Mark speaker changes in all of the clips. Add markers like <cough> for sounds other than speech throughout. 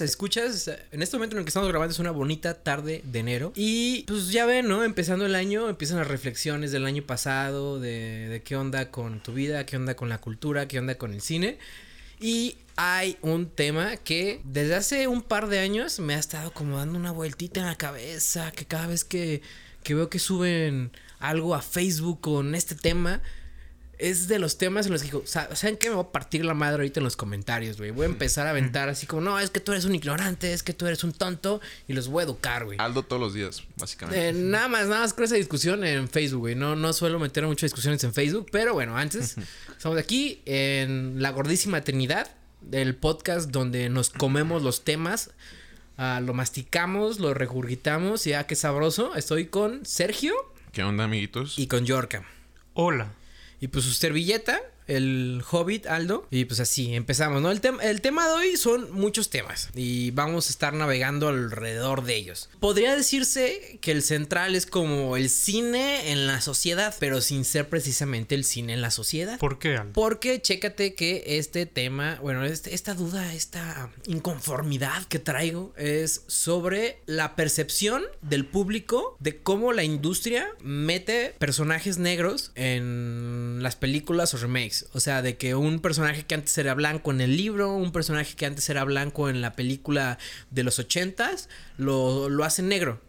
Speaker 1: escuchas, en este momento en el que estamos grabando es una bonita tarde de enero. Y pues ya ven, ¿no? Empezando el año, empiezan las reflexiones del año pasado, de, de qué onda con tu vida, qué onda con la cultura, qué onda con el cine. Y hay un tema que desde hace un par de años me ha estado como dando una vueltita en la cabeza, que cada vez que, que veo que suben algo a Facebook con este tema, es de los temas en los que digo, "Sa- ¿saben qué? Me voy a partir la madre ahorita en los comentarios, güey. Voy a empezar a aventar así como, no, es que tú eres un ignorante, es que tú eres un tonto y los voy a educar, güey.
Speaker 2: Aldo todos los días, básicamente.
Speaker 1: Eh, nada más, nada más con esa discusión en Facebook, güey. No, no suelo meter muchas discusiones en Facebook, pero bueno, antes <laughs> estamos aquí en la gordísima Trinidad, del podcast donde nos comemos los temas, ah, lo masticamos, lo regurgitamos y ah, qué sabroso. Estoy con Sergio
Speaker 2: ¿Qué onda, amiguitos?
Speaker 1: y con Yorka.
Speaker 3: Hola.
Speaker 1: Y pues su servilleta, el Hobbit Aldo. Y pues así, empezamos, ¿no? El, el tema de hoy son muchos temas. Y vamos a estar navegando alrededor de ellos. Podría decirse que el central es como el cine en la sociedad, pero sin ser precisamente el cine en la sociedad.
Speaker 3: ¿Por qué, Aldo?
Speaker 1: Porque chécate que este tema, bueno, este- esta duda, esta inconformidad que traigo es sobre la percepción del público de cómo la industria mete personajes negros en las películas o remakes. O sea, de que un personaje que antes era blanco en el libro, un personaje que antes era blanco en la película de los ochentas, lo, lo hacen negro.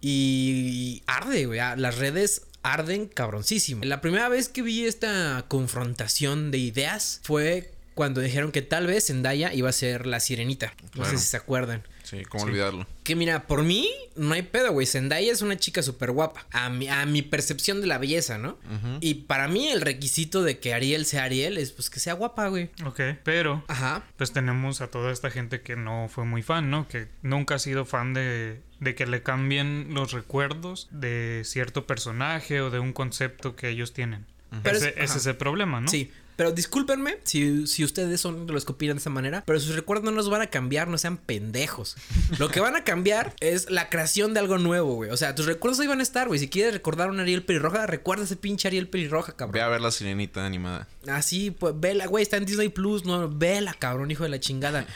Speaker 1: Y arde, güey. Las redes arden cabroncísimo. La primera vez que vi esta confrontación de ideas fue cuando dijeron que tal vez Zendaya iba a ser la sirenita. No
Speaker 2: Claro.
Speaker 1: sé si se acuerdan.
Speaker 2: Sí, ¿cómo olvidarlo?
Speaker 1: Que mira, por mí no hay pedo, güey. Zendaya es una chica súper guapa. A mi, a mi percepción de la belleza, ¿no? Y para mí el requisito de que Ariel sea Ariel es pues que sea guapa, güey.
Speaker 3: Ok, pero
Speaker 1: Ajá.
Speaker 3: pues tenemos a toda esta gente que no fue muy fan, ¿no? Que nunca ha sido fan de, de que le cambien los recuerdos de cierto personaje o de un concepto que ellos tienen.
Speaker 1: Pero
Speaker 3: ese,
Speaker 1: es-
Speaker 3: ese es el problema, ¿no?
Speaker 1: Sí, pero discúlpenme si, si ustedes son los que opinan de esa manera, pero sus recuerdos no los van a cambiar, no sean pendejos. Lo que van a cambiar es la creación de algo nuevo, güey. O sea, tus recuerdos ahí van a estar, güey. Si quieres recordar a un Ariel pelirroja, recuerda ese pinche Ariel pelirroja,
Speaker 2: Ve
Speaker 1: cabrón.
Speaker 2: a ver la sirenita animada.
Speaker 1: Así, pues, vela, güey, está en Disney Plus, no, vela, cabrón, hijo de la chingada.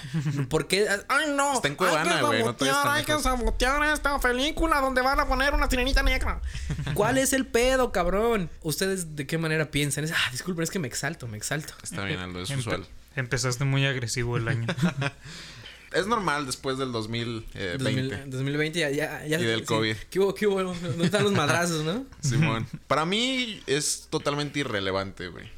Speaker 1: ¿Por qué? Ay, no.
Speaker 2: Está en Cuevana,
Speaker 1: Hay que
Speaker 2: güey, no
Speaker 1: hay que sabotear esta película donde van a poner una sirenita negra. ¿Cuál es el pedo, cabrón? ¿Ustedes de qué manera piensan? Es, ah, disculpen, es que me exalto, me exalto.
Speaker 2: Está bien, Aldo, es
Speaker 3: Empe-
Speaker 2: usual.
Speaker 3: Empezaste muy agresivo el año. <laughs>
Speaker 2: Es normal después del 2020.
Speaker 1: 2000 2020 ya, ya, ya
Speaker 2: Y del COVID.
Speaker 1: ¿Qué hubo, qué hubo? ¿Dónde están los madrazos, no?
Speaker 2: Simón. Para mí es totalmente irrelevante, güey.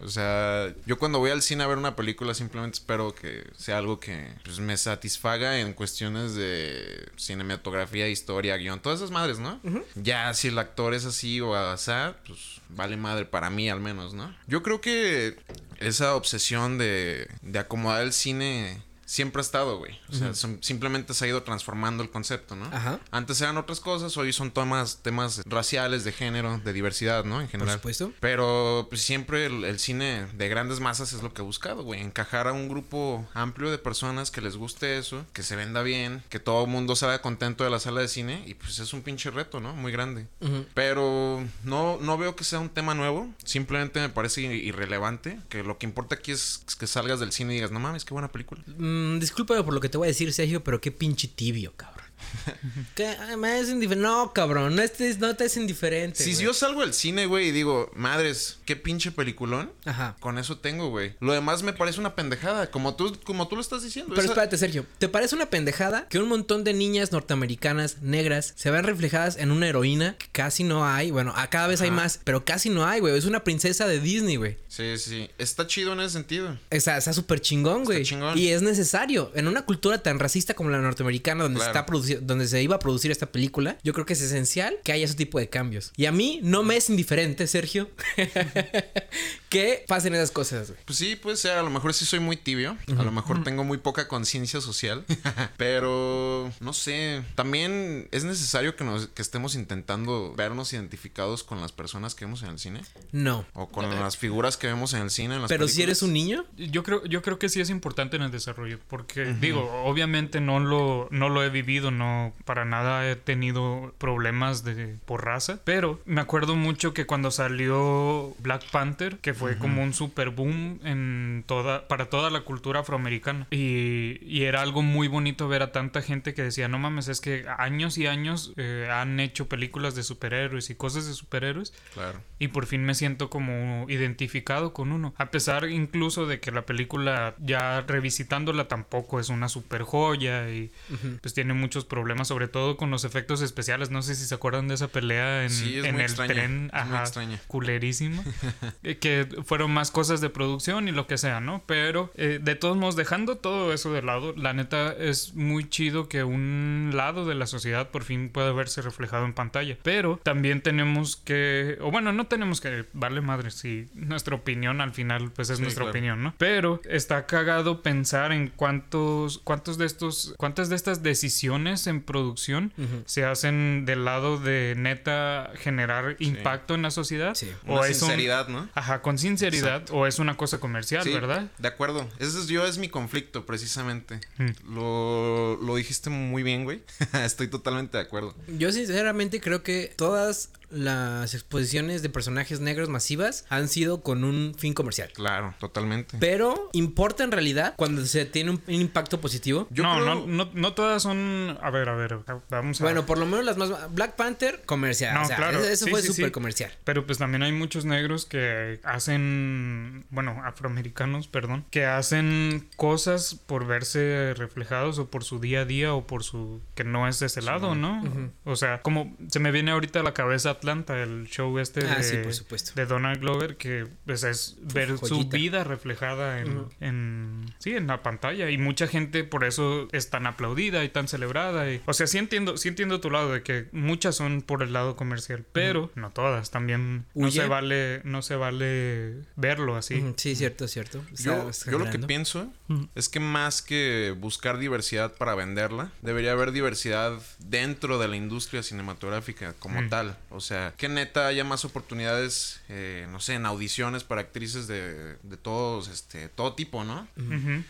Speaker 2: O sea, yo cuando voy al cine a ver una película simplemente espero que sea algo que pues, me satisfaga en cuestiones de cinematografía, historia, guion, todas esas madres, ¿no? Ya si el actor es así o asá, pues vale madre para mí al menos, ¿no? Yo creo que esa obsesión de, de acomodar el cine siempre ha estado, güey. O sea, sim- simplemente se ha ido transformando el concepto, ¿no?
Speaker 1: Ajá.
Speaker 2: Antes eran otras cosas, hoy son temas, temas raciales, de género, de diversidad, ¿no? En general.
Speaker 1: supuesto.
Speaker 2: Pero pues, siempre el, el cine de grandes masas es lo que he buscado, güey. Encajar a un grupo amplio de personas que les guste eso, que se venda bien, que todo el mundo salga contento de la sala de cine. Y pues es un pinche reto, ¿no? Muy grande. Pero no, no veo que sea un tema nuevo. Simplemente me parece irrelevante. Que lo que importa aquí es que salgas del cine y digas, no mames, qué buena película.
Speaker 1: Mm, discúlpame por lo que te voy a decir, Sergio, pero qué pinche tibio, cabrón. <laughs> ¿Qué? Ay, me es indiferente. No, cabrón, no, estés, no te es indiferente.
Speaker 2: Si
Speaker 1: güey.
Speaker 2: yo salgo del cine, güey, y digo, madres, qué pinche peliculón.
Speaker 1: Ajá.
Speaker 2: Con eso tengo, güey. Lo demás me parece una pendejada, como tú, como tú lo estás diciendo.
Speaker 1: Pero
Speaker 2: Esa-
Speaker 1: espérate, Sergio, ¿te parece una pendejada que un montón de niñas norteamericanas negras se vean reflejadas en una heroína que casi no hay? Bueno, a cada vez hay más, pero casi no hay, güey. Es una princesa de Disney, güey.
Speaker 2: Sí, sí. Está chido en ese sentido.
Speaker 1: Está está súper chingón, güey.
Speaker 2: chingón.
Speaker 1: Y es necesario. En una cultura tan racista como la norteamericana, donde,
Speaker 2: Claro.
Speaker 1: se está produci- donde se iba a producir esta película, yo creo que es esencial que haya ese tipo de cambios. Y a mí no me es indiferente, Sergio, <laughs> que pasen esas cosas, güey.
Speaker 2: Pues sí, puede ser. A lo mejor sí soy muy tibio. A lo mejor tengo muy poca conciencia social. <laughs> Pero no sé. También es necesario que nos que estemos intentando vernos identificados con las personas que vemos en el cine.
Speaker 1: No.
Speaker 2: O con las figuras que vemos en el cine. En las
Speaker 1: Pero si eres un niño,
Speaker 3: Yo creo, yo creo que sí es importante en el desarrollo, porque digo, obviamente no lo, no lo he vivido, no no para nada he tenido problemas de por raza, pero me acuerdo mucho que cuando salió Black Panther, que fue como un super boom en toda para toda la cultura afroamericana y, y, era algo muy bonito ver a tanta gente que decía, "No mames, es que años y años eh, han hecho películas de superhéroes y cosas de superhéroes."
Speaker 2: Claro.
Speaker 3: Y por fin me siento como identificado con uno, a pesar incluso de que la película ya revisitándola tampoco es una super joya y pues tiene muchos problemas, sobre todo con los efectos especiales. No sé si se acuerdan de esa pelea en, en el tren, ajá, culerísima, <laughs> eh, que fueron más cosas de producción y lo que sea, ¿no? Pero eh, de todos modos, dejando todo eso de lado, la neta es muy chido que un lado de la sociedad por fin pueda verse reflejado en pantalla. Pero también tenemos que, o bueno, no tenemos que, vale madre, si nuestra opinión al final pues es nuestra opinión, ¿no? Pero está cagado pensar en cuántos, cuántos de estos, cuántas de estas decisiones en producción se hacen del lado de neta generar impacto en la sociedad.
Speaker 2: Sí. O es sinceridad, ¿no?
Speaker 3: Ajá, con sinceridad. O es una cosa comercial, ¿verdad?
Speaker 2: De acuerdo. Ese es yo, es mi conflicto, precisamente. Mm. Lo, lo dijiste muy bien, güey. <laughs> Estoy totalmente de acuerdo.
Speaker 1: Yo sinceramente creo que todas las exposiciones de personajes negros masivas han sido con un fin comercial.
Speaker 2: Claro, totalmente.
Speaker 1: Pero importa en realidad cuando se tiene un, impacto positivo.
Speaker 3: no, no, no, no, todas son. A ver, a ver, vamos a.
Speaker 1: Bueno, por lo menos las más. Black Panther, comercial. No, claro. Eso, fue súper comercial.
Speaker 3: Pero pues también hay muchos negros que hacen. Bueno, afroamericanos, perdón. Que hacen cosas por verse reflejados o por su día a día o por su. que no es de ese lado, ¿no? O sea, como se me viene ahorita a la cabeza Atlanta, el show este
Speaker 1: ah,
Speaker 3: de, de Donald Glover, que pues, es ver su vida reflejada en, sí, en la pantalla. Y mucha gente por eso es tan aplaudida y tan celebrada. Y, o sea, sí entiendo, sí entiendo tu lado de que muchas son por el lado comercial, pero no todas. También no se vale, no se vale verlo así.
Speaker 1: Sí, cierto, cierto.
Speaker 2: Yo, yo, lo que pienso es que más que buscar diversidad para venderla, debería haber diversidad dentro de la industria cinematográfica como tal. O sea, que neta haya más oportunidades, eh, no sé, en audiciones para actrices de, de todos, este, todo tipo, ¿no?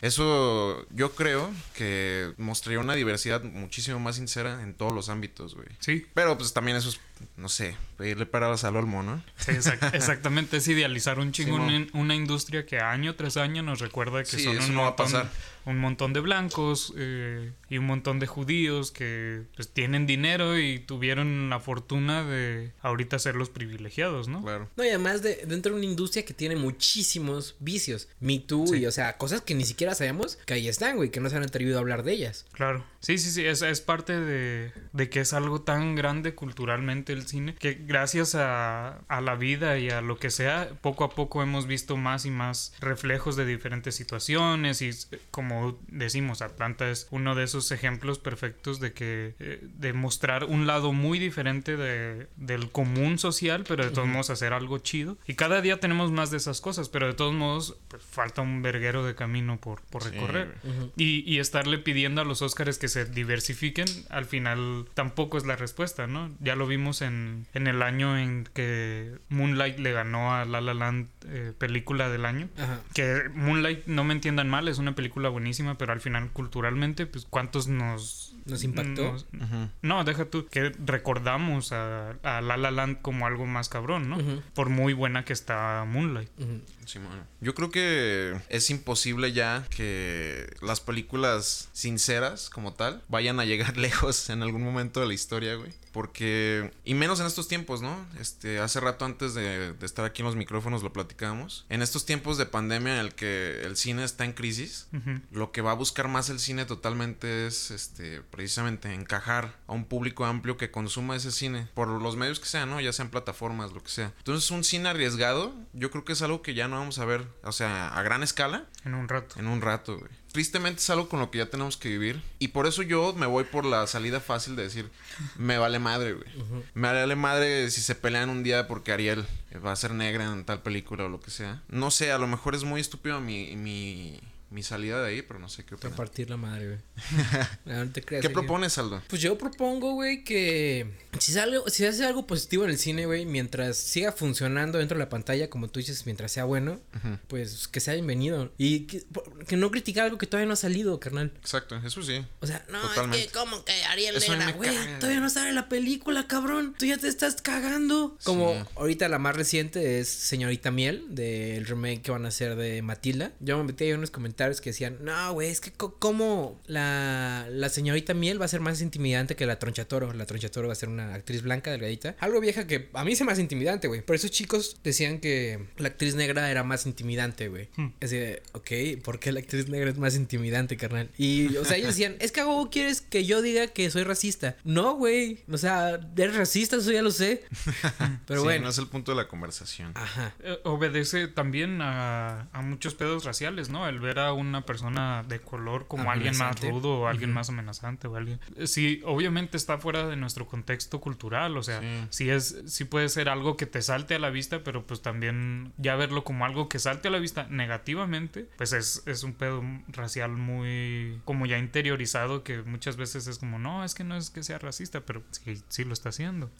Speaker 2: Eso yo creo que mostraría una diversidad muchísimo más sincera en todos los ámbitos, güey.
Speaker 3: Sí.
Speaker 2: Pero pues también eso es, no sé, pedirle paradas al olmo, ¿no?
Speaker 3: Sí, <laughs> exactamente, es idealizar un chingo una, industria que año tras año nos recuerda que son un, montón, un montón de blancos eh, y un montón de judíos que pues, tienen dinero y tuvieron la fortuna de ahorita ser los privilegiados, ¿no?
Speaker 2: Claro.
Speaker 1: No, y además de dentro de una industria que tiene muchísimos vicios. Me Too y, o sea, cosas que ni siquiera sabemos que ahí están, güey, que no se han atrevido a hablar de ellas.
Speaker 3: Claro. Sí, sí, sí, es, es parte de, de que es algo tan grande culturalmente el cine que gracias a, a la vida y a lo que sea, poco a poco hemos visto más y más reflejos de diferentes situaciones y como decimos, Atlanta es uno de esos ejemplos perfectos de que eh, de mostrar un lado muy diferente de, del común social, pero de todos modos hacer algo chido. Y cada día tenemos más de esas cosas, pero de todos modos pues, falta un verguero de camino por, por recorrer. y, y, estarle pidiendo a los Oscars que se diversifiquen, al final tampoco es la respuesta, ¿no? Ya lo vimos en, en el año en que Moonlight le ganó a La La Land eh, película del año. Que Moonlight, no me entiendan mal, es una película buenísima, pero al final culturalmente, pues cuántos nos
Speaker 1: nos impactó.
Speaker 3: No, deja tú que recordamos a, a, La La Land como algo más cabrón, ¿no? Por muy buena que está Moonlight.
Speaker 2: Sí, Yo creo que es imposible ya que las películas sinceras como tal vayan a llegar <laughs> lejos en algún momento de la historia, güey. Porque, y menos en estos tiempos, ¿no? Este, hace rato antes de, estar aquí en los micrófonos lo platicábamos. En estos tiempos de pandemia en el que el cine está en crisis, lo que va a buscar más el cine totalmente es, este, precisamente encajar a un público amplio que consuma ese cine por los medios que sean, ¿no? Ya sean plataformas, lo que sea. Entonces, un cine arriesgado, yo creo que es algo que ya no vamos a ver, o sea, a gran escala.
Speaker 3: En un rato.
Speaker 2: En un rato, güey. Tristemente es algo con lo que ya tenemos que vivir. Y por eso yo me voy por la salida fácil de decir, me vale madre, güey. Me vale madre si se pelean un día porque Ariel va a ser negra en tal película o lo que sea. No sé, a lo mejor es muy estúpido mi, mi mi salida de ahí, pero no sé qué opinas.
Speaker 1: partir la madre, güey. <laughs> No, no te creas,
Speaker 2: ¿Qué propones, Aldo?
Speaker 1: Pues yo propongo, güey, que si sale, si hace algo positivo en el cine, güey, mientras siga funcionando dentro de la pantalla, como tú dices, mientras sea bueno, pues que sea bienvenido. Y que, no criticar algo que todavía no ha salido, carnal.
Speaker 2: Exacto, eso sí.
Speaker 1: O sea, no,
Speaker 2: Totalmente.
Speaker 1: es que como que Ariel Negra, güey, todavía no sale la película, cabrón. Tú ya te estás cagando. Como
Speaker 2: Sí.
Speaker 1: ahorita la más reciente es Señorita Miel, del remake que van a hacer de Matilda. Yo me metí ahí en unos comentarios que decían, no, güey, es que co- como la, la Señorita Miel va a ser más intimidante que la Tronchatoro. La Tronchatoro va a ser una actriz blanca, delgadita. Algo vieja que a mí se me hace intimidante, güey. Pero esos chicos decían que la actriz negra era más intimidante, güey. Es de, ok, ¿por qué la actriz negra es más intimidante, carnal? Y, o sea, ellos decían, es que a huevo quieres que yo diga que soy racista. No, güey. O sea, eres racista, eso ya lo sé. <laughs> Pero
Speaker 2: Sí,
Speaker 1: bueno.
Speaker 2: no es el punto de la conversación.
Speaker 1: Ajá.
Speaker 3: Eh, obedece también a, a muchos pedos raciales, ¿no? El ver a una persona de color como alguien más rudo o alguien más amenazante o alguien... Sí, obviamente está fuera de nuestro contexto cultural, o sea,
Speaker 2: Sí.
Speaker 3: sí, es, sí puede ser algo que te salte a la vista, pero pues también ya verlo como algo que salte a la vista negativamente, pues es, es un pedo racial muy como ya interiorizado que muchas veces es como, no, es que no es que sea racista, pero sí, sí lo está haciendo.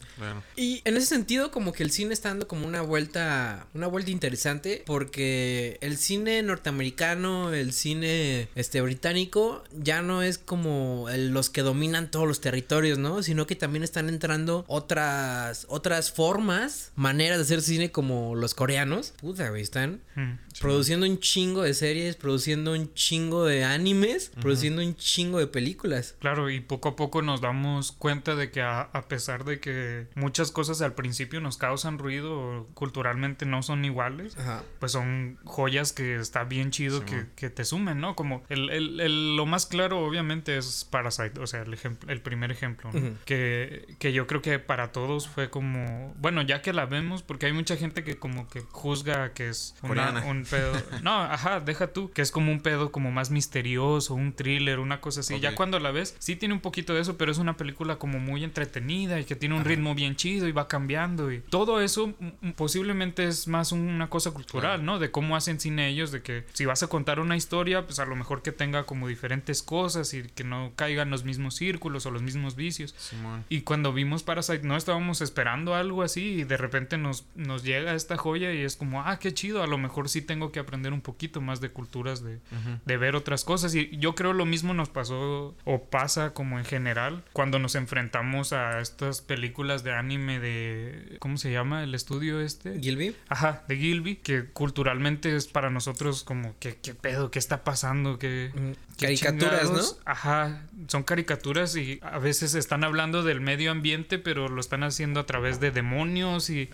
Speaker 1: Y en ese sentido, como que el cine está dando como una vuelta, una vuelta interesante, porque el cine norteamericano, el cine este británico, ya no es como el- los que dominan todos los territorios, ¿no? Sino que también están entrando otras, otras formas, maneras de hacer cine como los coreanos. Puta, güey, están
Speaker 3: Mm.
Speaker 1: produciendo un chingo de series, produciendo un chingo de animes, produciendo un chingo de películas.
Speaker 3: Claro, y poco a poco nos damos cuenta de que a, a pesar de que muchas cosas al principio nos causan ruido culturalmente no son iguales,
Speaker 1: Ajá.
Speaker 3: pues son joyas que está bien chido que, que te sumen, ¿no? Como el, el- el- lo más claro obviamente es Parasite, o sea, el, ejemplo, el primer ejemplo, ¿no?
Speaker 1: Ujú.
Speaker 3: que, que yo creo que para todos fue como, bueno, ya que la vemos, porque hay mucha gente que como que juzga que es una- un pedo, <laughs> no, ajá, deja tú, que es como un pedo como más misterioso, un thriller, una cosa así, ya
Speaker 2: Ok.
Speaker 3: cuando la ves, sí tiene un poquito de eso, pero es una película como muy entretenida y que tiene un ritmo bien chido y va cambiando y todo eso mm, posiblemente es más una cosa cultural, ¿no? De cómo hacen cine ellos, de que si vas a contar una historia, pues a lo mejor que tenga como diferentes cosas y que no caigan los mismos círculos o los mismos vicios.
Speaker 2: Simón.
Speaker 3: Y cuando vimos Parasite no estábamos esperando algo así y de repente nos, nos llega esta joya y es como, ah, qué chido, a lo mejor sí tengo que aprender un poquito más de culturas, de, de ver otras cosas. Y yo creo lo mismo nos pasó o pasa como en general cuando nos enfrentamos a estas películas de anime de, ¿cómo se llama? El estudio este.
Speaker 1: Gilby.
Speaker 3: Ajá, de Gilby, que culturalmente es para nosotros como, ¿qué, qué pedo? ¿Qué está pasando? ¿Qué,
Speaker 1: Mm, Caricaturas,
Speaker 3: chingados?
Speaker 1: ¿no?
Speaker 3: Ajá, son caricaturas y a veces están hablando del medio ambiente, pero lo están haciendo a través de demonios y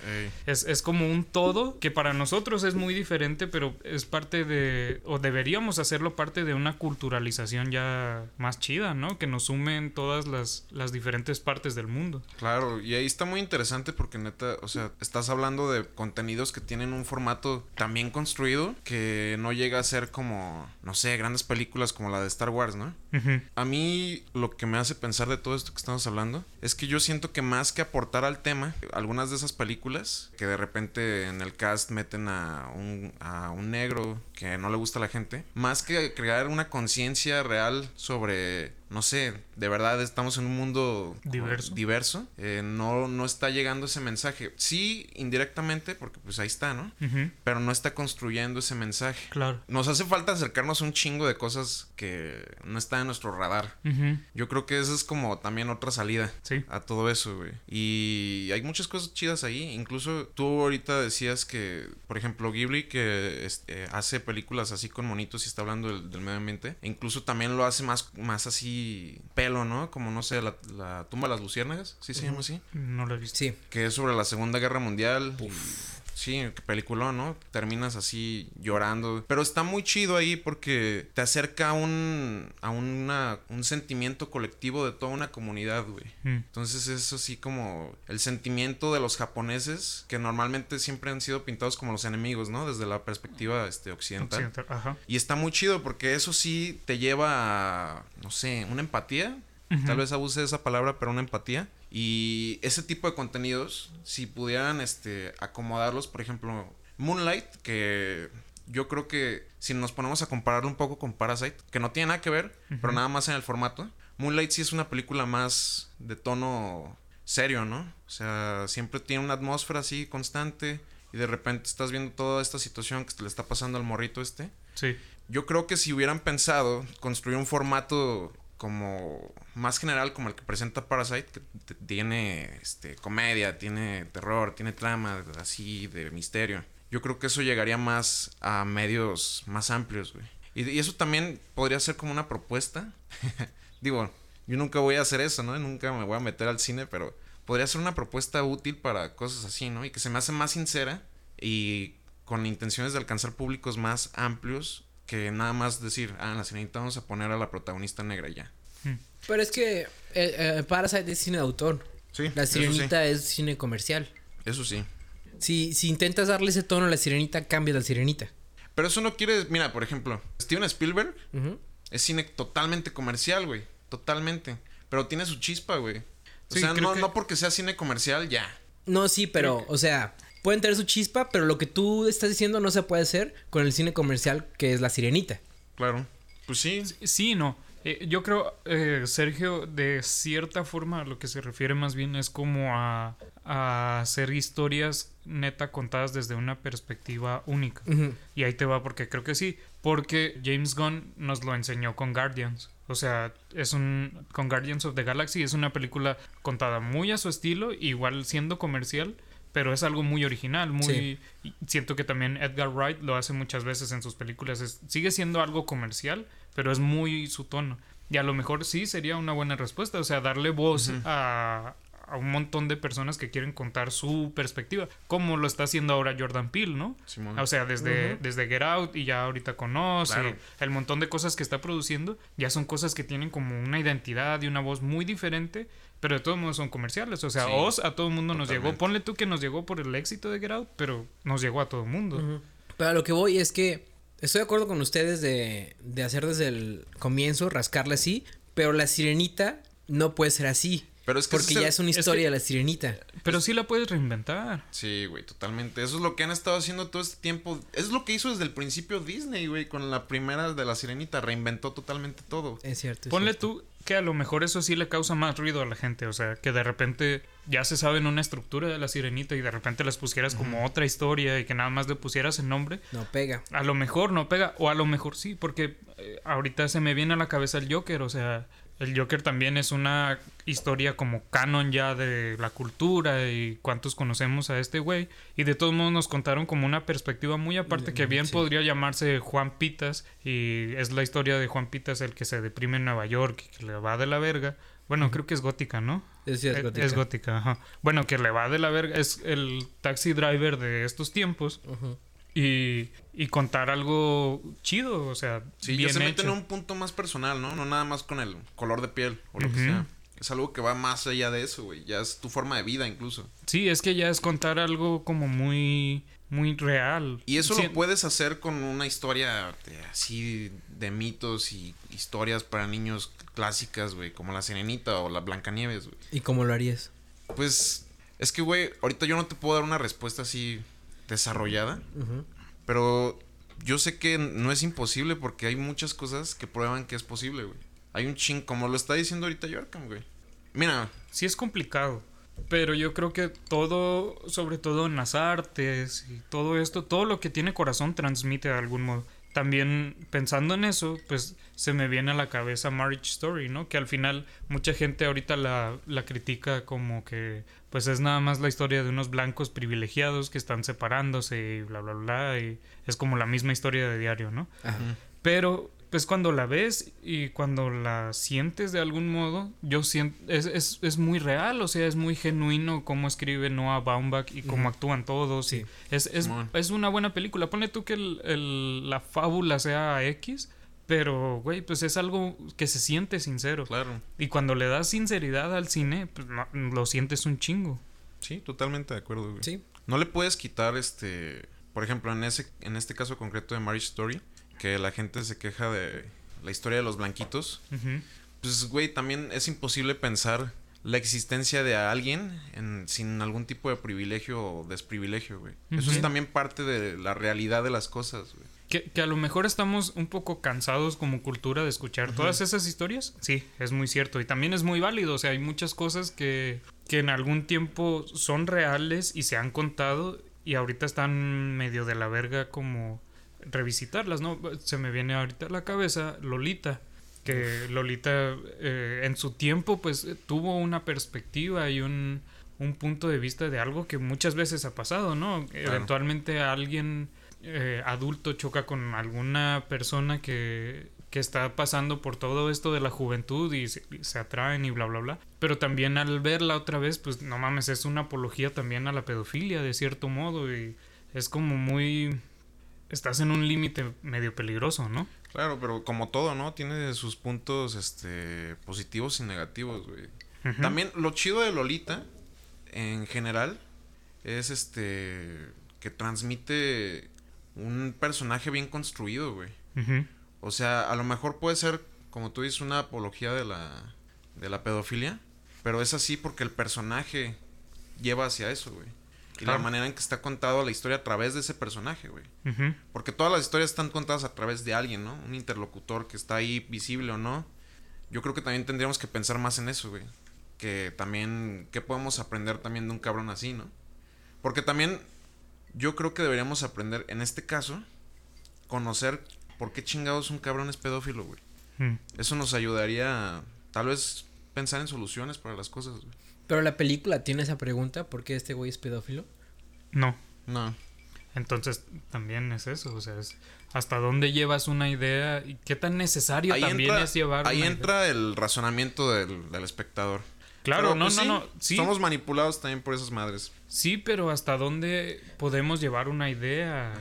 Speaker 3: es, es como un todo que para nosotros es muy diferente, pero es parte de, o deberíamos hacerlo parte de una culturalización ya más chida, ¿no? Que nos sumen todas las, las diferentes partes del mundo.
Speaker 2: Claro, y ahí está muy interesante porque neta, o sea, estás hablando de contenidos que tienen un formato tan bien construido que no llega a ser como, no sé, grandes películas como la de Star Wars, ¿no? A mí lo que me hace pensar de todo esto que estamos hablando es que yo siento que más que aportar al tema, algunas de esas películas que de repente en el cast meten a un, a un negro que no le gusta a la gente, más que crear una conciencia real sobre, no sé, de verdad estamos en un mundo
Speaker 3: Diverso.
Speaker 2: diverso eh, no, no está llegando ese mensaje. Sí, indirectamente, porque pues ahí está, ¿no? Pero no está construyendo ese mensaje.
Speaker 3: Claro.
Speaker 2: Nos hace falta acercarnos a un chingo de cosas que no están en nuestro radar. Yo creo que esa es como también otra salida
Speaker 3: Sí.
Speaker 2: a todo eso, güey. Y hay muchas cosas chidas ahí. Incluso tú ahorita decías que, por ejemplo, Ghibli, que este, hace películas así con monitos y está hablando del, del medio ambiente, e incluso también lo hace más, más así pelo, ¿no? Como, no sé, la, la tumba de las luciérnagas, ¿sí se llama así?
Speaker 3: No lo he visto.
Speaker 1: Sí.
Speaker 2: Que es sobre la Segunda Guerra Mundial. y- Sí, película, ¿no? Terminas así llorando. Pero está muy chido ahí porque te acerca a un, a una, un sentimiento colectivo de toda una comunidad, güey.
Speaker 3: Mm.
Speaker 2: Entonces es así como el sentimiento de los japoneses que normalmente siempre han sido pintados como los enemigos, ¿no? Desde la perspectiva este, occidental.
Speaker 3: Occidental, Ajá.
Speaker 2: Y está muy chido porque eso sí te lleva a, no sé, una empatía. Tal vez abuse de esa palabra, pero una empatía. Y ese tipo de contenidos, si pudieran este, acomodarlos, por ejemplo, Moonlight, que yo creo que si nos ponemos a compararlo un poco con Parasite, que no tiene nada que ver, pero nada más en el formato, Moonlight sí es una película más de tono serio, ¿no? O sea, siempre tiene una atmósfera así constante y de repente estás viendo toda esta situación que le está pasando al morrito este.
Speaker 3: Sí.
Speaker 2: Yo creo que si hubieran pensado construir un formato como más general como el que presenta Parasite, que tiene este comedia, tiene terror, tiene trama así de misterio. Yo creo que eso llegaría más a medios más amplios, güey. Y, y eso también podría ser como una propuesta. <laughs> Digo, yo nunca voy a hacer eso, ¿no? Nunca me voy a meter al cine, pero podría ser una propuesta útil para cosas así, ¿no? Y que se me hace más sincera y con intenciones de alcanzar públicos más amplios que nada más decir, ah, en la sirenita vamos a poner a la protagonista negra ya.
Speaker 1: Hmm. Pero es que eh, eh, Parasite es cine de autor.
Speaker 2: Sí.
Speaker 1: La sirenita es cine comercial.
Speaker 2: Eso sí.
Speaker 1: Si, si intentas darle ese tono a la sirenita, cambia la sirenita.
Speaker 2: Pero eso no quiere. Mira, por ejemplo, Steven Spielberg es cine totalmente comercial, güey. Totalmente. Pero tiene su chispa, güey. O sea, no, no porque sea cine comercial, ya.
Speaker 1: No, sí, pero, o sea, pueden tener su chispa, pero lo que tú estás diciendo no se puede hacer con el cine comercial que es La Sirenita.
Speaker 2: Claro. Pues sí.
Speaker 3: Sí, no. Eh, yo creo, eh, Sergio, de cierta forma, lo que se refiere más bien es como a, a hacer historias neta contadas desde una perspectiva única. Y ahí te va porque creo que sí. Porque James Gunn nos lo enseñó con Guardians. O sea, es un. Con Guardians of the Galaxy es una película contada muy a su estilo, igual siendo comercial, pero es algo muy original, muy... Siento que también Edgar Wright lo hace muchas veces en sus películas. sigue siendo algo comercial, pero es muy su tono. Y a lo mejor sí sería una buena respuesta, o sea, darle voz a, a un montón de personas que quieren contar su perspectiva, como lo está haciendo ahora Jordan Peele, ¿no? O sea, desde, desde Get Out y ya ahorita conoce, el montón de cosas que está produciendo, ya son cosas que tienen como una identidad y una voz muy diferente, pero de todos modos son comerciales. O sea, Oz a todo el mundo nos llegó. Ponle tú que nos llegó por el éxito de Get Out, pero nos llegó a todo el mundo.
Speaker 1: Pero a lo que voy es que estoy de acuerdo con ustedes de, de hacer desde el comienzo, rascarle así, pero la sirenita no puede ser así. Pero es que Porque ya es una historia de la sirenita.
Speaker 3: Pero sí la puedes reinventar.
Speaker 2: Sí, güey, totalmente. Eso es lo que han estado haciendo todo este tiempo. Es lo que hizo desde el principio Disney, güey, con la primera de la sirenita. Reinventó totalmente todo.
Speaker 1: Es cierto.
Speaker 3: Ponle
Speaker 1: tú
Speaker 3: que a lo mejor eso sí le causa más ruido a la gente. O sea, que de repente ya se sabe en una estructura de la sirenita y de repente las pusieras como otra historia y que nada más le pusieras el nombre.
Speaker 1: No pega.
Speaker 3: A lo mejor no pega. O a lo mejor sí, porque eh, ahorita se me viene a la cabeza el Joker. O sea, el Joker también es una historia como canon ya de la cultura y cuántos conocemos a este güey. Y de todos modos nos contaron como una perspectiva muy aparte que bien podría llamarse Juan Pitas. Y es la historia de Juan Pitas el que se deprime en Nueva York y que le va de la verga. Bueno, creo que es gótica, ¿no?
Speaker 1: Es, es, gótica.
Speaker 3: Es gótica, ajá. Bueno, que le va de la verga. Es el taxi driver de estos tiempos. Ajá y, y contar algo chido, o sea,
Speaker 2: sí, bien ya se meten en un punto más personal, ¿no? No nada más con el color de piel o lo que sea. Es algo que va más allá de eso, güey. Ya es tu forma de vida incluso.
Speaker 3: Sí, es que ya es contar algo como muy muy real.
Speaker 2: Y eso lo puedes hacer con una historia así de mitos y historias para niños clásicas, güey, como La Sirenita o La Blancanieves, güey.
Speaker 1: ¿Y cómo lo harías?
Speaker 2: Pues es que, güey, ahorita yo no te puedo dar una respuesta así desarrollada. Pero yo sé que no es imposible porque hay muchas cosas que prueban que es posible, güey. Hay un ching, como lo está diciendo ahorita Yorkham, güey. Mira.
Speaker 3: Sí es complicado. Pero yo creo que todo, sobre todo en las artes y todo esto, todo lo que tiene corazón transmite de algún modo también pensando en eso, pues se me viene a la cabeza Marriage Story, ¿no? Que al final mucha gente ahorita la, la, critica como que pues es nada más la historia de unos blancos privilegiados que están separándose y bla, bla, bla, y es como la misma historia de diario, ¿no? Pero pues cuando la ves y cuando la sientes de algún modo, yo siento, es, es, es muy real, o sea, es muy genuino cómo escribe Noah Baumbach y cómo actúan todos. Y es, es, es, una buena película. Ponle tú que el, la fábula sea X, pero, güey, pues es algo que se siente sincero.
Speaker 2: Claro.
Speaker 3: Y cuando le das sinceridad al cine, pues lo sientes un chingo.
Speaker 2: Sí, totalmente de acuerdo, güey.
Speaker 1: Sí.
Speaker 2: No le puedes quitar este, por ejemplo, en ese en este caso concreto de Marriage Story, que la gente se queja de la historia de los blanquitos, pues, güey, también es imposible pensar la existencia de alguien en, sin algún tipo de privilegio o desprivilegio, güey. Eso es también parte de la realidad de las cosas, güey.
Speaker 3: Que, que, a lo mejor estamos un poco cansados como cultura de escuchar todas esas historias. Sí, es muy cierto. Y también es muy válido. O sea, hay muchas cosas que, que en algún tiempo son reales y se han contado y ahorita están medio de la verga como revisitarlas, ¿no? Se me viene ahorita a la cabeza Lolita, que Lolita eh, en su tiempo pues tuvo una perspectiva y un, un, punto de vista de algo que muchas veces ha pasado, ¿no? Claro. Eventualmente alguien eh, adulto choca con alguna persona que, que, está pasando por todo esto de la juventud y se, se, atraen y bla, bla, bla. Pero también al verla otra vez, pues no mames, es una apología también a la pedofilia de cierto modo y es como muy... Estás en un límite medio peligroso, ¿no?
Speaker 2: Claro, pero como todo, ¿no? Tiene sus puntos este, positivos y negativos, güey. Uh -huh. También lo chido de Lolita, en general, es este que transmite un personaje bien construido, güey. Uh -huh. O sea, a lo mejor puede ser, como tú dices, una apología de la, de la pedofilia, pero es así porque el personaje lleva hacia eso, güey. Y claro. la manera en que está contado la historia a través de ese personaje, güey. Uh -huh. Porque todas las historias están contadas a través de alguien, ¿no? Un interlocutor que está ahí visible o no. Yo creo que también tendríamos que pensar más en eso, güey. Que también, ¿qué podemos aprender también de un cabrón así, no? Porque también yo creo que deberíamos aprender, en este caso, conocer por qué chingados un cabrón es pedófilo, güey. Mm. Eso nos ayudaría a, tal vez, pensar en soluciones para las cosas, güey.
Speaker 1: Pero la película tiene esa pregunta, ¿por qué este güey es pedófilo?
Speaker 3: No.
Speaker 2: No.
Speaker 3: Entonces, también es eso, o sea, es hasta dónde llevas una idea y qué tan necesario
Speaker 2: ahí
Speaker 3: también
Speaker 2: entra,
Speaker 3: es llevar
Speaker 2: Ahí
Speaker 3: una
Speaker 2: entra idea. el razonamiento del, del espectador.
Speaker 3: Claro,
Speaker 2: Pero,
Speaker 3: no,
Speaker 2: pues,
Speaker 3: no,
Speaker 2: sí,
Speaker 3: no. Sí,
Speaker 2: Somos manipulados también por esas madres.
Speaker 3: sí, pero hasta dónde podemos llevar una idea.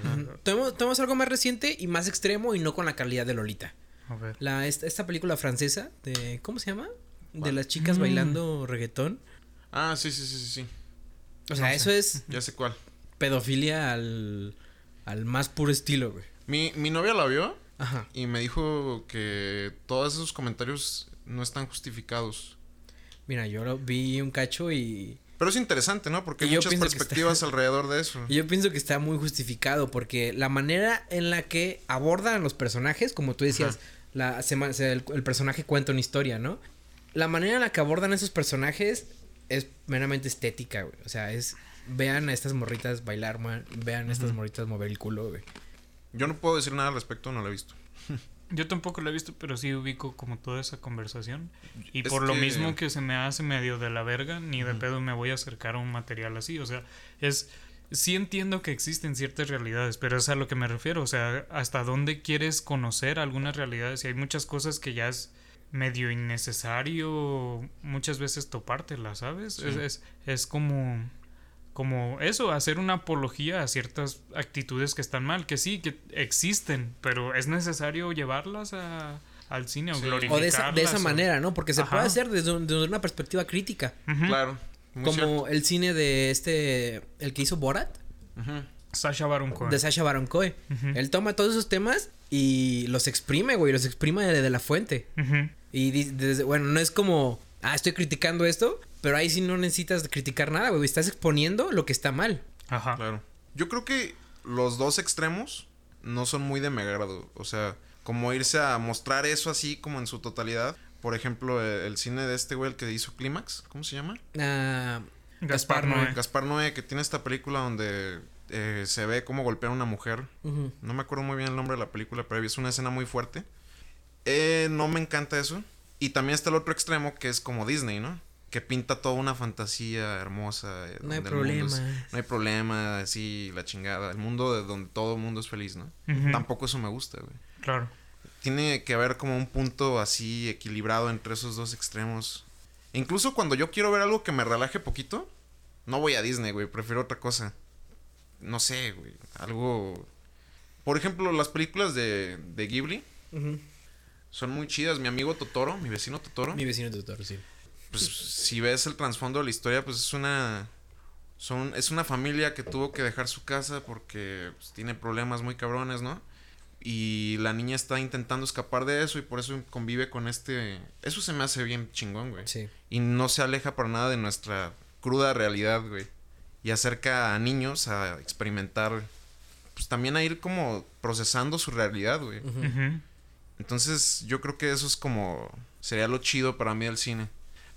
Speaker 1: Tomemos algo más reciente y más extremo y no con la calidad de Lolita.
Speaker 3: A ver.
Speaker 1: La, esta, esta película francesa de... ¿Cómo se llama? De las chicas
Speaker 3: Mm.
Speaker 1: bailando reggaetón.
Speaker 2: Ah, sí, sí, sí, sí, sí.
Speaker 1: O sea,
Speaker 3: No
Speaker 1: eso
Speaker 3: sé.
Speaker 1: es <laughs>
Speaker 2: Ya sé cuál.
Speaker 1: pedofilia al, al más puro estilo, güey.
Speaker 2: Mi, mi novia la vio
Speaker 1: Ajá.
Speaker 2: y me dijo que todos esos comentarios no están justificados.
Speaker 1: Mira, yo lo vi un cacho y...
Speaker 2: Pero es interesante, ¿no? Porque hay muchas perspectivas
Speaker 1: está- <laughs>
Speaker 2: alrededor de eso.
Speaker 1: y yo pienso que está muy justificado porque la manera en la que abordan a los personajes, como tú decías,
Speaker 2: Ajá.
Speaker 1: la el, el personaje cuenta una historia, ¿no? La manera en la que abordan a esos personajes es meramente estética, güey. O sea, es... Vean a estas morritas bailar, man, vean a estas morritas mover el culo, güey.
Speaker 2: Yo no puedo decir nada al respecto, no lo he visto. <laughs>
Speaker 3: Yo tampoco lo he visto, pero sí ubico como toda esa conversación. Y
Speaker 2: Es
Speaker 3: por lo
Speaker 2: que-
Speaker 3: mismo que se me hace medio de la verga, ni de pedo me voy a acercar a un material así. O sea, es. Sí entiendo que existen ciertas realidades, pero es a lo que me refiero. O sea, hasta dónde quieres conocer algunas realidades. Y hay muchas cosas que ya es medio innecesario muchas veces topártelas, ¿sabes?
Speaker 2: Sí.
Speaker 3: Es, es, es como como eso, hacer una apología a ciertas actitudes que están mal, que sí, que existen, pero es necesario llevarlas a, al cine o
Speaker 2: Sí.
Speaker 3: glorificarlas.
Speaker 1: O de esa, de esa
Speaker 3: o-
Speaker 1: manera, ¿no? Porque se
Speaker 3: Ajá.
Speaker 1: puede hacer desde, un- desde una perspectiva crítica.
Speaker 2: Claro. muy
Speaker 1: como
Speaker 2: cierto.
Speaker 1: el cine de este... El que hizo Borat.
Speaker 2: Ujú.
Speaker 3: Sasha Baron Cohen.
Speaker 1: De Sasha Baron Cohen. Él toma todos esos temas y los exprime, güey. Los exprime de, de la fuente.
Speaker 3: Ujú.
Speaker 1: Y di- desde, bueno, no es como... Ah, estoy criticando esto. Pero ahí sí no necesitas criticar nada, güey. Estás exponiendo lo que está mal.
Speaker 3: Ajá.
Speaker 2: Claro. Yo creo que los dos extremos no son muy de mi agrado. O sea, como irse a mostrar eso así como en su totalidad. Por ejemplo, el, el cine de este güey, el que hizo Clímax, ¿cómo se llama?
Speaker 1: Ah,
Speaker 3: Gaspar
Speaker 1: Gaspar
Speaker 3: Noé.
Speaker 2: Gaspar Noé, que tiene esta película donde eh, se ve cómo golpea a una mujer. No me acuerdo muy bien el nombre de la película, pero es una escena muy fuerte. Eh, no me encanta eso. Y también está el otro extremo que es como Disney, ¿no? Que pinta toda una fantasía hermosa. eh,
Speaker 1: No hay problema.
Speaker 2: no hay problema, así, la chingada. El mundo de donde todo el mundo es feliz, ¿no? Tampoco eso me gusta, güey.
Speaker 3: Claro.
Speaker 2: Tiene que haber como un punto así equilibrado entre esos dos extremos. Incluso cuando yo quiero ver algo que me relaje poquito, no voy a Disney, güey. Prefiero otra cosa. No sé, güey. Algo... Por ejemplo, las películas de, de Ghibli son muy chidas. Mi amigo Totoro, mi vecino Totoro.
Speaker 1: Mi vecino tutor, sí.
Speaker 2: Pues si ves el trasfondo de la historia, pues es una... Son, es una familia que tuvo que dejar su casa porque pues, tiene problemas muy cabrones, ¿no? Y la niña está intentando escapar de eso y por eso convive con este... Eso se me hace bien chingón, güey.
Speaker 1: Sí.
Speaker 2: Y no se aleja para nada de nuestra cruda realidad, güey. Y acerca a niños a experimentar pues también a ir como procesando su realidad, güey. Entonces, yo creo que eso es como. Sería lo chido para mí del cine.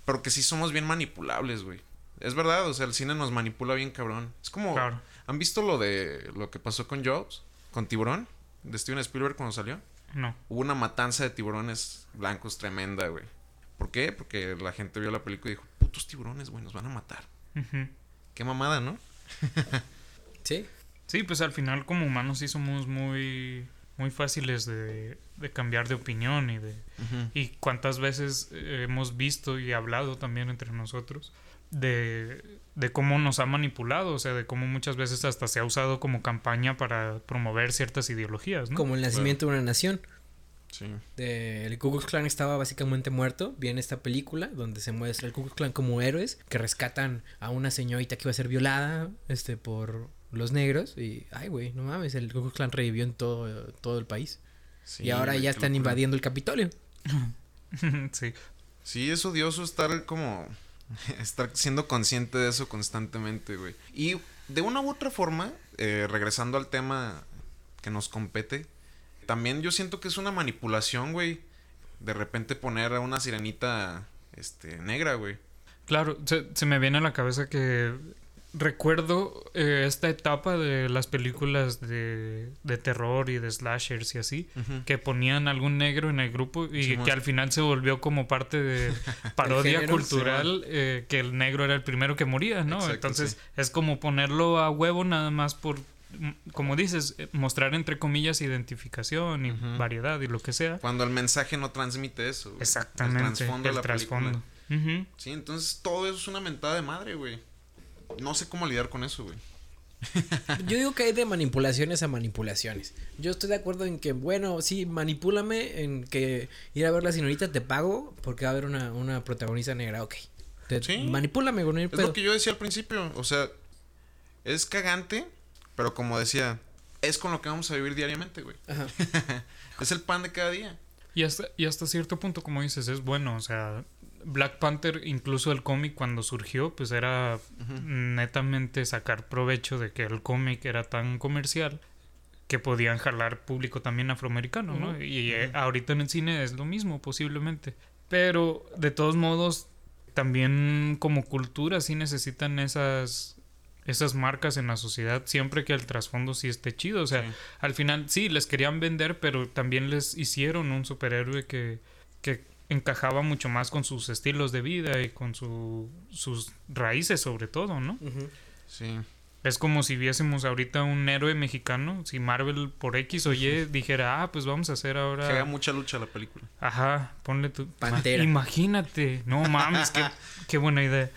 Speaker 2: Pero que sí somos bien manipulables, güey. Es verdad, o sea, el cine nos manipula bien cabrón. Es como.
Speaker 3: Claro.
Speaker 2: ¿Han visto lo de lo que pasó con Jaws? Con Tiburón, de Steven Spielberg cuando salió.
Speaker 3: No.
Speaker 2: Hubo una matanza de tiburones blancos tremenda, güey. ¿Por qué? Porque la gente vio la película y dijo, putos tiburones, güey, nos van a matar. Qué mamada, ¿no? <laughs>
Speaker 1: Sí.
Speaker 3: Sí, pues al final como humanos sí somos muy muy fáciles de, de cambiar de opinión y de y cuántas veces eh, hemos visto y hablado también entre nosotros de, de cómo nos ha manipulado, o sea, de cómo muchas veces hasta se ha usado como campaña para promover ciertas ideologías, ¿no?
Speaker 1: Como el nacimiento de una nación.
Speaker 2: Sí.
Speaker 1: De, el Ku Klux Klan estaba básicamente muerto. Viene esta película donde se muestra el Ku Klux Klan como héroes que rescatan a una señorita que iba a ser violada este, por los negros. Y, ay, güey, no mames, el Ku Klux Klan revivió en todo, todo el país.
Speaker 2: Sí,
Speaker 1: y ahora ya están
Speaker 2: locura.
Speaker 1: invadiendo el Capitolio. <laughs>
Speaker 3: sí.
Speaker 2: Sí, es odioso estar como. <laughs> estar siendo consciente de eso constantemente, güey. Y de una u otra forma, eh, regresando al tema que nos compete, también yo siento que es una manipulación, güey. De repente poner a una sirenita este, negra, güey.
Speaker 3: Claro, se, se me viene a la cabeza que recuerdo eh, esta etapa de las películas de, de terror y de slashers y así, que ponían algún negro en el grupo y
Speaker 2: Simón.
Speaker 3: que al final se volvió como parte de <laughs> parodia
Speaker 1: género,
Speaker 3: cultural eh, que el negro era el primero que moría, ¿no?
Speaker 2: Exacto,
Speaker 3: Entonces
Speaker 2: sí.
Speaker 3: es como ponerlo a huevo nada más por, como dices, eh, mostrar entre comillas identificación y variedad y lo que sea.
Speaker 2: Cuando el mensaje no transmite eso.
Speaker 3: Exactamente,
Speaker 2: El trasfondo de la. Sí, entonces todo eso es una mentada de madre, güey. No sé cómo lidiar con eso, güey. <laughs>
Speaker 1: Yo digo que hay de manipulaciones a manipulaciones. Yo estoy de acuerdo en que, bueno, sí, manipúlame en que ir a ver la señorita te pago porque va a haber una, una protagonista negra, ok. Te,
Speaker 2: Sí.
Speaker 1: Manipúlame, hay
Speaker 2: Es
Speaker 1: pedo.
Speaker 2: lo que yo decía al principio. O sea, es cagante, pero como decía, es con lo que vamos a vivir diariamente, güey.
Speaker 1: Ajá. <laughs>
Speaker 2: Es el pan de cada día.
Speaker 3: Y hasta, y hasta cierto punto, como dices, es bueno. O sea, Black Panther, incluso el cómic cuando surgió, pues era netamente sacar provecho de que el cómic era tan comercial que podían jalar público también afroamericano, ¿no? Y eh, ahorita en el cine es lo mismo, posiblemente. Pero de todos modos, también como cultura sí necesitan esas esas marcas en la sociedad siempre que el trasfondo sí esté chido, o sea,
Speaker 2: Sí.
Speaker 3: al final sí, les querían vender, pero también les hicieron un superhéroe que, que encajaba mucho más con sus estilos de vida y con su, sus raíces sobre todo, ¿no?
Speaker 2: Sí.
Speaker 3: Es como si viésemos ahorita un héroe mexicano, si Marvel por X o Y dijera, ah, pues vamos a hacer
Speaker 2: Que haga
Speaker 3: ahora...
Speaker 2: mucha lucha la película.
Speaker 3: Ajá, ponle tu...
Speaker 1: Pantera.
Speaker 3: Imagínate, no mames, qué, <laughs> qué buena idea.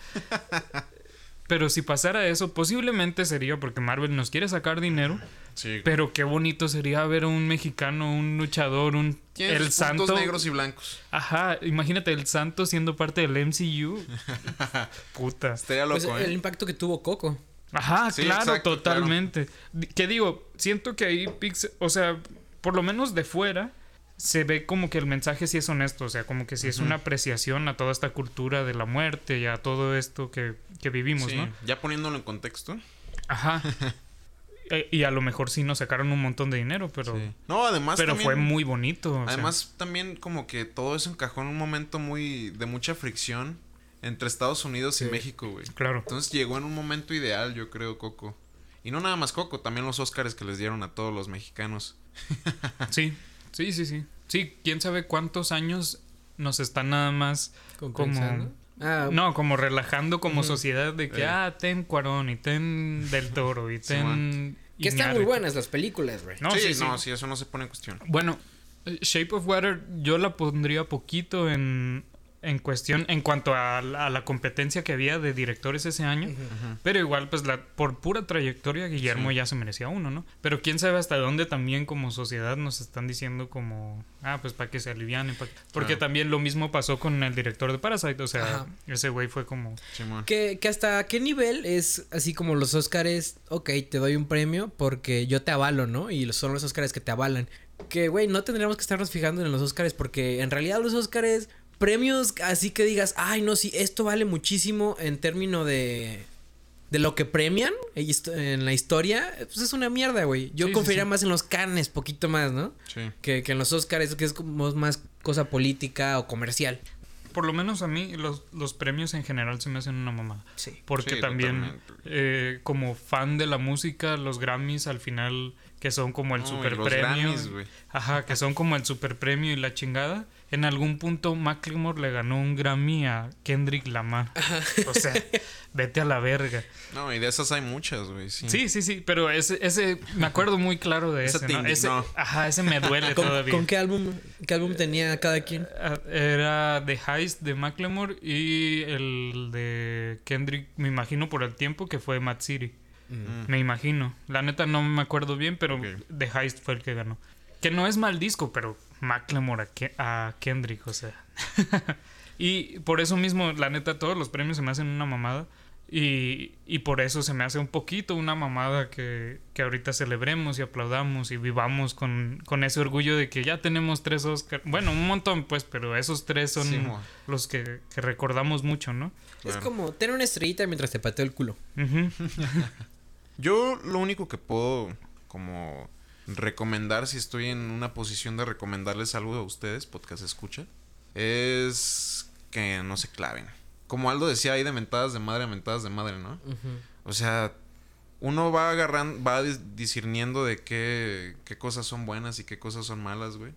Speaker 3: Pero si pasara eso, posiblemente sería porque Marvel nos quiere sacar dinero,
Speaker 2: Sí.
Speaker 3: pero qué bonito sería ver a un mexicano, un luchador, un el santo.
Speaker 2: negros y blancos.
Speaker 3: Ajá, imagínate el santo siendo parte del MCU. <laughs> Puta.
Speaker 2: Estaría loco,
Speaker 1: Pues
Speaker 2: ¿eh?
Speaker 1: el impacto que tuvo Coco.
Speaker 3: Ajá,
Speaker 2: Sí,
Speaker 3: claro,
Speaker 2: exacto,
Speaker 3: totalmente. Que digo, siento que ahí Pixar, o sea, por lo menos de fuera se ve como que el mensaje sí es honesto, o sea, como que sí es una apreciación a toda esta cultura de la muerte y a todo esto que, que vivimos,
Speaker 2: Sí,
Speaker 3: ¿no?
Speaker 2: Ya poniéndolo en contexto.
Speaker 3: Ajá. <laughs> Eh, y a lo mejor sí nos sacaron un montón de dinero, pero,
Speaker 2: Sí. No, además
Speaker 3: pero
Speaker 2: también-
Speaker 3: fue muy bonito. o sea.
Speaker 2: Además, también como que todo eso encajó en un momento muy de mucha fricción entre Estados Unidos y. México, güey.
Speaker 3: claro.
Speaker 2: Entonces llegó en un momento ideal, yo creo, Coco. Y no nada más Coco, también los Óscares que les dieron a todos los mexicanos. <laughs>
Speaker 3: Sí, sí, sí, sí. Sí, quién sabe cuántos años nos están nada más
Speaker 1: compensando. Ah,
Speaker 3: No, como relajando como sociedad de que, ah, ten Cuarón y ten Del Toro y ten...
Speaker 1: que están muy buenas las películas, güey.
Speaker 3: No,
Speaker 2: sí,
Speaker 3: sí, sí.
Speaker 2: no, sí, eso no se pone en cuestión.
Speaker 3: Bueno, eh, Shape of Water yo la pondría poquito en, en cuestión en cuanto a la, a la competencia que había de directores ese año. Pero igual, pues la, por pura trayectoria, Guillermo
Speaker 2: Sí.
Speaker 3: ya se merecía uno, ¿no? Pero quién sabe hasta dónde también como sociedad nos están diciendo como, ah, pues para que se alivianen. pa' que-". Porque
Speaker 2: Claro.
Speaker 3: también lo mismo pasó con el director de Parasite, o sea,
Speaker 1: Ajá.
Speaker 3: ese güey fue como...
Speaker 1: Que, que hasta qué nivel es así como los Óscares, ok, te doy un premio porque yo te avalo, ¿no? Y son los Óscares que te avalan. Que, güey, no tendríamos que estarnos fijando en los Óscares porque en realidad los Óscares, premios así que digas, ay, no, sí, esto vale muchísimo en término de... de lo que premian en la historia, pues es una mierda, güey. Yo confiaría más en los Cannes, poquito más, ¿no? Sí. Que, que en los Oscars, que es como más cosa política o comercial
Speaker 3: por lo menos a mí los, los, premios en general se me hacen una mamada. Sí. Porque también eh, como fan de la música, los Grammys al final que son como el super premio. Ajá, que son como el super premio y la chingada en algún punto Macklemore le ganó un Grammy a Kendrick Lamar. O sea, vete a la verga.
Speaker 2: No, y de esas hay muchas, güey.
Speaker 3: Sí. sí, sí, pero ese, ese, me acuerdo muy claro de ese, ¿no? ese Ajá, ese me duele todavía.
Speaker 1: ¿Con qué álbum, qué álbum tenía cada quien?
Speaker 3: Ah, era The Heist de Macklemore y el de Kendrick, me imagino por el tiempo que fue Mad City. Mm. Me imagino. La neta no me acuerdo bien, pero The Heist fue el que ganó. Que no es mal disco, pero Macklemore a, Kendrick, o sea. <laughs> y por eso mismo, la neta, todos los premios se me hacen una mamada. Y, y por eso se me hace un poquito una mamada que, que ahorita celebremos y aplaudamos y vivamos con, con, ese orgullo de que ya tenemos tres Oscars. Bueno, un montón, pues, pero esos tres son los que, que, recordamos mucho, ¿no?
Speaker 1: Es como tener una estrellita mientras te pateo el culo. <laughs>
Speaker 2: Yo lo único que puedo como recomendar, si estoy en una posición de recomendarles algo a ustedes, podcast escucha, es que no se claven. Como Aldo decía, hay de mentadas de madre a mentadas de madre, ¿no? O sea, uno va agarrando, va discerniendo de qué, qué cosas son buenas y qué cosas son malas, güey.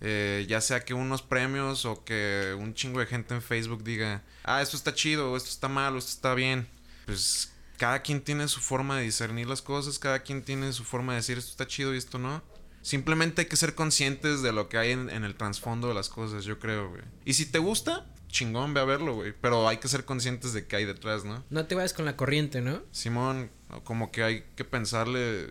Speaker 2: Eh, ya sea que unos premios o que un chingo de gente en Facebook diga, ah, esto está chido, esto está malo, esto está bien. Pues cada quien tiene su forma de discernir las cosas, cada quien tiene su forma de decir esto está chido y esto no. Simplemente hay que ser conscientes de lo que hay en, el trasfondo de las cosas, yo creo, güey. Y si te gusta, chingón, ve a verlo, güey. Pero hay que ser conscientes de qué hay detrás, ¿no?
Speaker 1: No te vayas con la corriente, ¿no?
Speaker 2: Simón, como que hay que pensarle.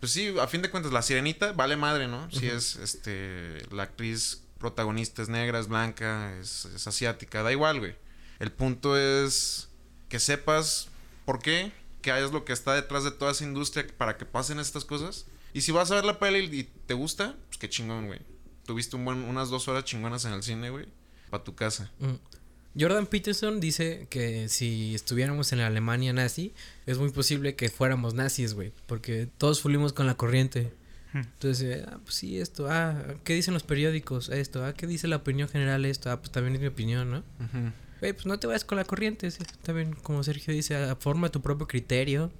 Speaker 2: Pues sí, a fin de cuentas, la sirenita vale madre, ¿no? Si es este. La actriz protagonista es negra, es blanca, es, es asiática, da igual, güey. El punto es que sepas ¿Por qué? Que hayas lo que está detrás de toda esa industria para que pasen estas cosas. Y si vas a ver la peli y te gusta, pues qué chingón, güey. Tuviste un buen, unas dos horas chingonas en el cine, güey. Para tu casa. Mm.
Speaker 1: Jordan Peterson dice que si estuviéramos en la Alemania nazi, es muy posible que fuéramos nazis, güey. Porque todos fuimos con la corriente. Hmm. Entonces, ah, pues sí, esto, ah, ¿qué dicen los periódicos? Esto, ah, ¿qué dice la opinión general? Esto, ah, pues también es mi opinión, ¿no? Pues no te vayas con la corriente. También, como Sergio dice, forma tu propio criterio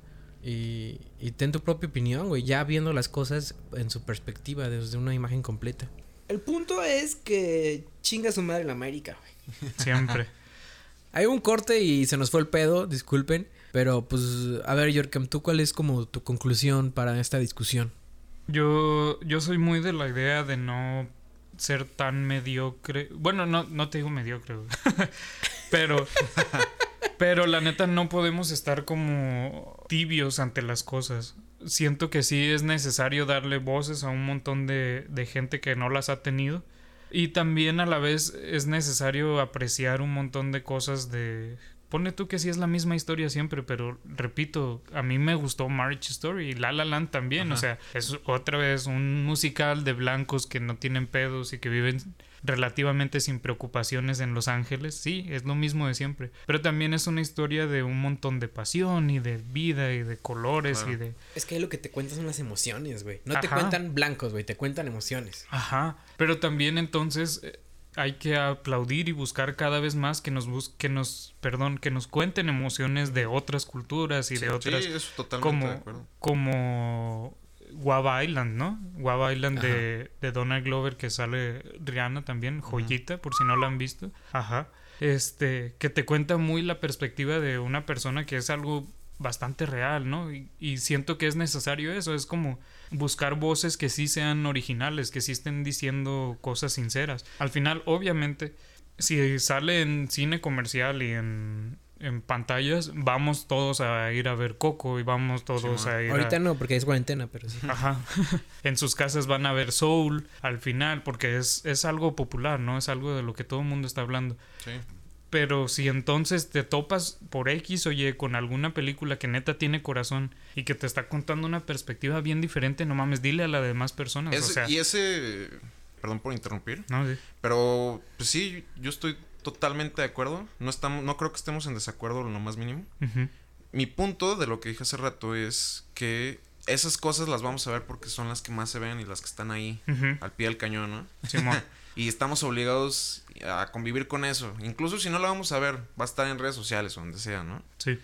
Speaker 1: y, y ten tu propia opinión, güey. Ya viendo las cosas en su perspectiva, desde una imagen completa. El punto es que chinga su madre la América, güey. <laughs>
Speaker 3: Siempre. <laughs>
Speaker 1: Hay un corte y se nos fue el pedo, disculpen. Pero pues, a ver, Yorkem, ¿tú cuál es como tu conclusión para esta discusión?
Speaker 3: Yo, yo soy muy de la idea de no ser tan mediocre. Bueno, no, no te digo mediocre, <laughs> pero, pero la neta no podemos estar como tibios ante las cosas. Siento que sí es necesario darle voces a un montón de, de gente que no las ha tenido. Y también a la vez es necesario apreciar un montón de cosas de Pone tú que sí es la misma historia siempre, pero repito, a mí me gustó Marriage Story y La La Land también. O sea, es otra vez un musical de blancos que no tienen pedos y que viven relativamente sin preocupaciones en Los Ángeles. Sí, es lo mismo de siempre. Pero también es una historia de un montón de pasión y de vida y de colores y de...
Speaker 1: Es que lo que te cuentas son las emociones, güey. No te cuentan blancos, güey, te cuentan emociones.
Speaker 3: Ajá. Pero también entonces eh, hay que aplaudir y buscar cada vez más que nos que nos perdón que nos cuenten emociones de otras culturas y de otras
Speaker 2: sí, eso totalmente
Speaker 3: como de como Guava Island, ¿no? Guava Island de, de, Donald Glover que sale Rihanna también, joyita, por si no la han visto. Ajá. Este, que te cuenta muy la perspectiva de una persona que es algo bastante real, ¿no? y siento que es necesario eso, es como buscar voces que sí sean originales, que sí estén diciendo cosas sinceras. Al final, obviamente, si sale en cine comercial y en, en pantallas, vamos todos a ir a ver Coco y vamos todos a ir
Speaker 1: Ahorita no, porque es cuarentena, pero sí.
Speaker 3: Ajá. <laughs> en sus casas van a ver Soul al final, porque es, es algo popular, ¿no? Es algo de lo que todo el mundo está hablando. Sí. Pero si entonces te topas por X o Y con alguna película que neta tiene corazón y que te está contando una perspectiva bien diferente, no mames, dile a las demás personas.
Speaker 2: y ese. Perdón por interrumpir. No, sí. Pero, pues sí, yo estoy totalmente de acuerdo. No, estamos, no creo que estemos en desacuerdo lo más mínimo. mi punto de lo que dije hace rato es que esas cosas las vamos a ver porque son las que más se ven y las que están ahí al pie del cañón, ¿no?
Speaker 3: Simón. <laughs>
Speaker 2: Y estamos obligados a convivir con eso. Incluso si no la vamos a ver, va a estar en redes sociales o donde sea, ¿no?
Speaker 3: Sí.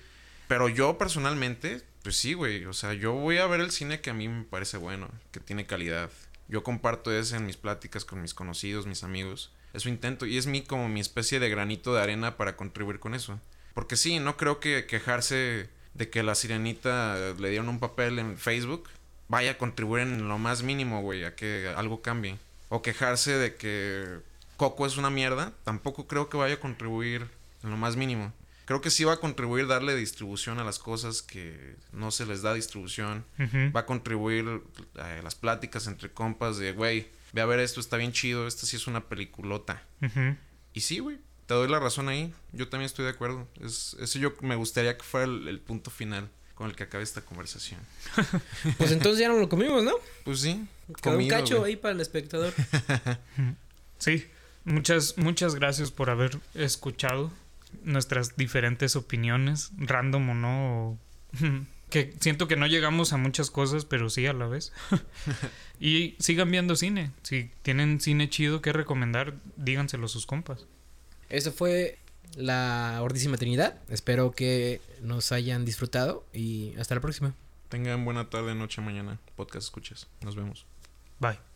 Speaker 2: Pero yo personalmente, pues sí, güey. O sea, yo voy a ver el cine que a mí me parece bueno, que tiene calidad. Yo comparto eso en mis pláticas con mis conocidos, mis amigos. Eso intento y es mi como mi especie de granito de arena para contribuir con eso. Porque sí, no creo que quejarse de que la sirenita le dieron un papel en Facebook vaya a contribuir en lo más mínimo, güey, a que algo cambie. O quejarse de que Coco es una mierda, tampoco creo que vaya a contribuir en lo más mínimo. Creo que sí va a contribuir darle distribución a las cosas que no se les da distribución. Va a contribuir a las pláticas entre compas de, güey, ve a ver esto, está bien chido, esta sí es una peliculota. Y sí, güey, te doy la razón ahí. Yo también estoy de acuerdo. Es, eso yo me gustaría que fuera el, el punto final con el que acabe esta conversación. <laughs>
Speaker 1: Pues entonces ya no lo comimos, ¿no?
Speaker 2: Pues sí,
Speaker 1: Quedó un
Speaker 2: comido,
Speaker 1: cacho
Speaker 2: güey.
Speaker 1: ahí para el espectador. <laughs>
Speaker 3: Sí, muchas, muchas gracias por haber escuchado nuestras diferentes opiniones, random o no. o- <laughs> que siento que no llegamos a muchas cosas, pero sí a la vez. y sigan viendo cine. Si tienen cine chido que recomendar, díganselo a sus compas.
Speaker 1: Eso fue la Ordísima Trinidad. Espero que nos hayan disfrutado y hasta la próxima.
Speaker 2: Tengan buena tarde, noche, mañana. Podcast escuchas. Nos vemos.
Speaker 3: Bye.